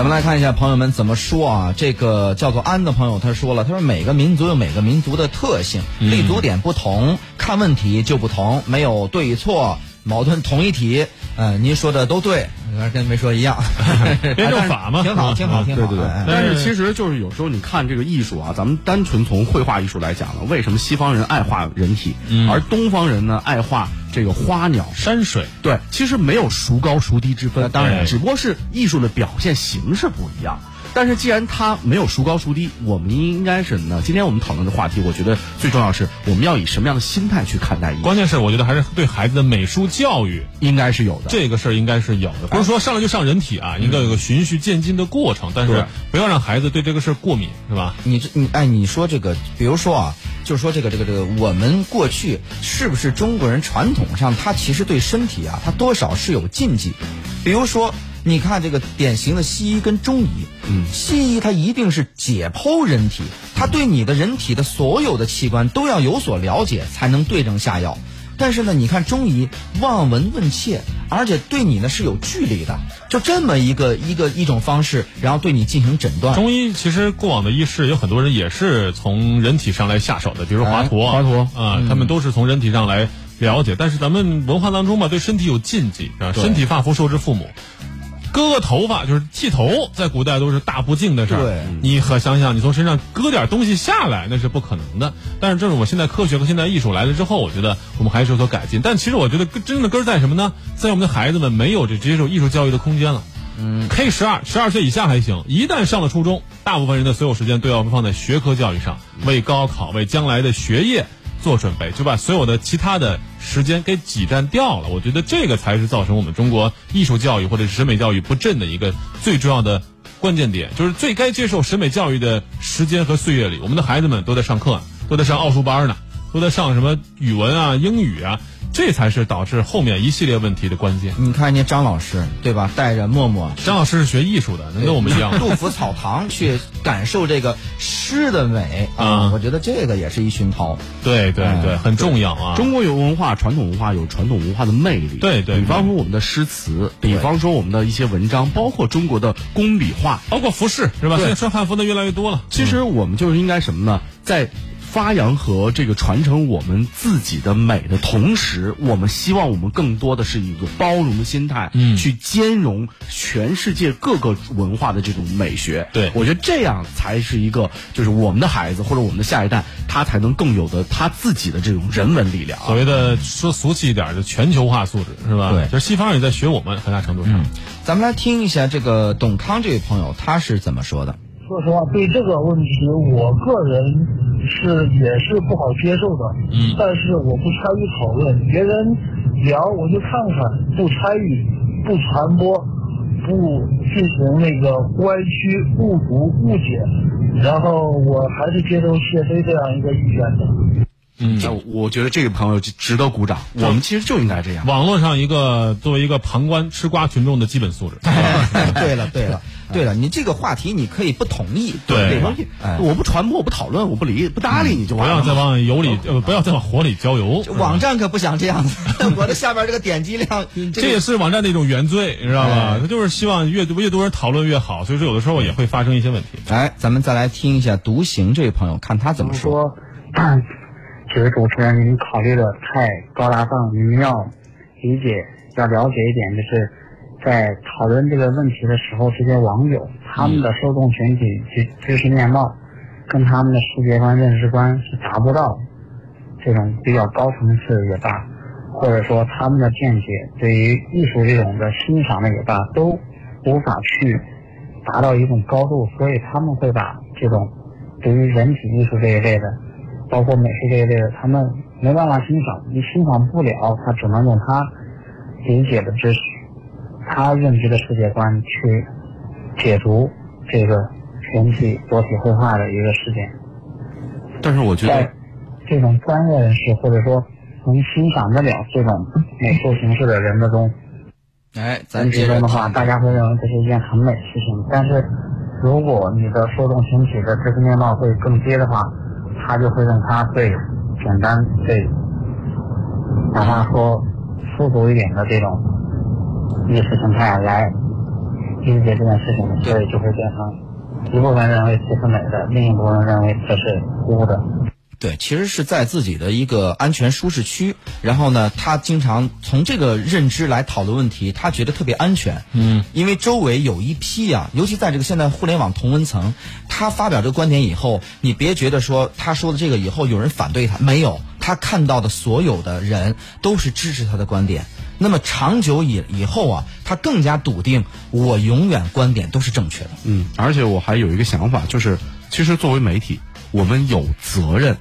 咱们来看一下朋友们怎么说啊？这个叫做安的朋友他说了，他说每个民族有每个民族的特性，立足点不同，看问题就不同，没有对与错，矛盾同一体。嗯，您说的都对，跟没说一样。辩证法嘛，挺好，挺好，挺好。对对对。但是其实就是有时候你看这个艺术啊，咱们单纯从绘画艺术来讲呢，为什么西方人爱画人体，而东方人呢爱画这个花鸟山水？对，其实没有孰高孰低之分，当然，只不过是艺术的表现形式不一样。但是既然它没有孰高孰低，我们应该是呢？今天我们讨论的话题，我觉得最重要是我们要以什么样的心态去看待艺术。关键是我觉得还是对孩子的美术教育应该是有的，这个事儿应该是有的。不是说上来就上人体啊，应该有个循序渐进的过程。但是不要让孩子对这个事儿过敏，是吧？你这你哎，你说这个，比如说啊，就是说这个这个这个，我们过去是不是中国人传统上他其实对身体啊，他多少是有禁忌，比如说。你看这个典型的西医跟中医，嗯，西医它一定是解剖人体，它对你的人体的所有的器官都要有所了解，才能对症下药。但是呢，你看中医望闻问切，而且对你呢是有距离的，就这么一个一个一种方式，然后对你进行诊断。中医其实过往的医师有很多人也是从人体上来下手的，比如华佗，华佗啊，他们都是从人体上来了解。但是咱们文化当中吧，对身体有禁忌啊，身体发肤受之父母。割个头发就是剃头，在古代都是大不敬的事儿。对，你可想想，你从身上割点东西下来，那是不可能的。但是，正是我现在科学和现代艺术来了之后，我觉得我们还是有所改进。但其实，我觉得真正的根在什么呢？在我们的孩子们没有这接受艺术教育的空间了。嗯，K 十二，十二岁以下还行。一旦上了初中，大部分人的所有时间都要放在学科教育上，为高考，为将来的学业。做准备，就把所有的其他的时间给挤占掉了。我觉得这个才是造成我们中国艺术教育或者审美教育不振的一个最重要的关键点，就是最该接受审美教育的时间和岁月里，我们的孩子们都在上课，都在上奥数班呢，都在上什么语文啊、英语啊。这才是导致后面一系列问题的关键。你看人家张老师，对吧？带着默默，张老师是学艺术的，能跟我们一样。杜甫草堂去感受这个诗的美啊，我觉得这个也是一熏陶。对对对，很重要啊。中国有文化，传统文化有传统文化的魅力。对对，比方说我们的诗词，比方说我们的一些文章，包括中国的工笔画，包括服饰，是吧？现在穿汉服的越来越多了。其实我们就是应该什么呢？在发扬和这个传承我们自己的美的同时，我们希望我们更多的是一个包容的心态，嗯，去兼容全世界各个文化的这种美学。对我觉得这样才是一个，就是我们的孩子或者我们的下一代，他才能更有的他自己的这种人文力量。所谓的说俗气一点，就全球化素质，是吧？对，就是西方人也在学我们很大程度上。咱们来听一下这个董康这位朋友他是怎么说的。说实话，对这个问题，我个人是也是不好接受的。嗯，但是我不参与讨论，别人聊我就看看，不参与，不传播，不进行那个歪曲、误读、误解，然后我还是接受谢飞这样一个意见的。嗯，我觉得这个朋友值得鼓掌。我们其实就应该这样。网络上一个作为一个旁观吃瓜群众的基本素质。对了，对了，对了，你这个话题你可以不同意，对吧？我不传播，我不讨论，我不理，不搭理你就完了。不要再往油里，呃，不要再往火里浇油。网站可不想这样子。我的下边这个点击量，这也是网站的一种原罪，你知道吧？他就是希望越多越多人讨论越好，所以说有的时候也会发生一些问题。来，咱们再来听一下独行这位朋友，看他怎么说。其实主持人，您考虑的太高大上，您要理解，要了解一点，就是在讨论这个问题的时候，这些网友他们的受众群体及知识面貌，跟他们的世界观、认识观是达不到这种比较高层次也罢，或者说他们的见解对于艺术这种的欣赏的也罢，都无法去达到一种高度，所以他们会把这种对于人体艺术这一类的。包括美术这一类的，他们没办法欣赏，你欣赏不了，他只能用他理解的知识、他认知的世界观去解读这个人体裸体绘画的一个事件。但是我觉得，这种专业人士或者说能欣赏得了这种美术形式的人的中，哎，咱其中的话，大家会认为这是一件很美的事情。但是，如果你的受众群体的知识面貌会更低的话，他就会用他最简单、最哪怕说粗俗一点的这种意识形态来理解这件事情，所以就会变成一部分认为这是美的，另一部分认为这是污的。对，其实是在自己的一个安全舒适区，然后呢，他经常从这个认知来讨论问题，他觉得特别安全。嗯，因为周围有一批啊，尤其在这个现在互联网同温层，他发表这个观点以后，你别觉得说他说的这个以后有人反对他，没有，他看到的所有的人都是支持他的观点。那么长久以以后啊，他更加笃定，我永远观点都是正确的。嗯，而且我还有一个想法，就是其实作为媒体，我们有责任。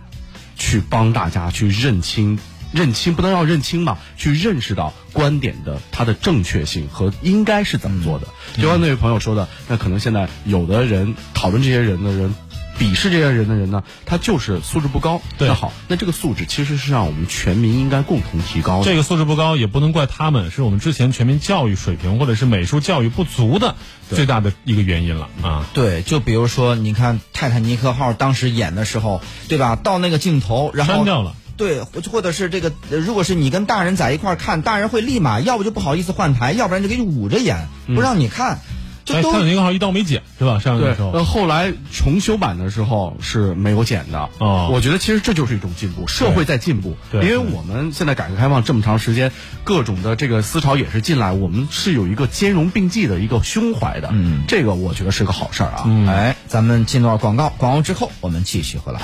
去帮大家去认清，认清不能要认清嘛，去认识到观点的它的正确性和应该是怎么做的。就像那位朋友说的，那可能现在有的人讨论这些人的人。鄙视这些人的人呢，他就是素质不高。那好，那这个素质其实是让我们全民应该共同提高。这个素质不高也不能怪他们，是我们之前全民教育水平或者是美术教育不足的最大的一个原因了啊。对，就比如说，你看泰坦尼克号当时演的时候，对吧？到那个镜头，然后删掉了。对，或者是这个，如果是你跟大人在一块儿看，大人会立马要不就不好意思换台，要不然就给你捂着眼，不让你看。泰坦尼克号一刀没剪是吧？上的时候，呃，后来重修版的时候是没有剪的。哦，我觉得其实这就是一种进步，社会在进步。对，因为我们现在改革开放这么长时间，各种的这个思潮也是进来，我们是有一个兼容并济的一个胸怀的。嗯，这个我觉得是个好事儿啊。嗯哎，咱们进段广告，广告之后我们继续回来。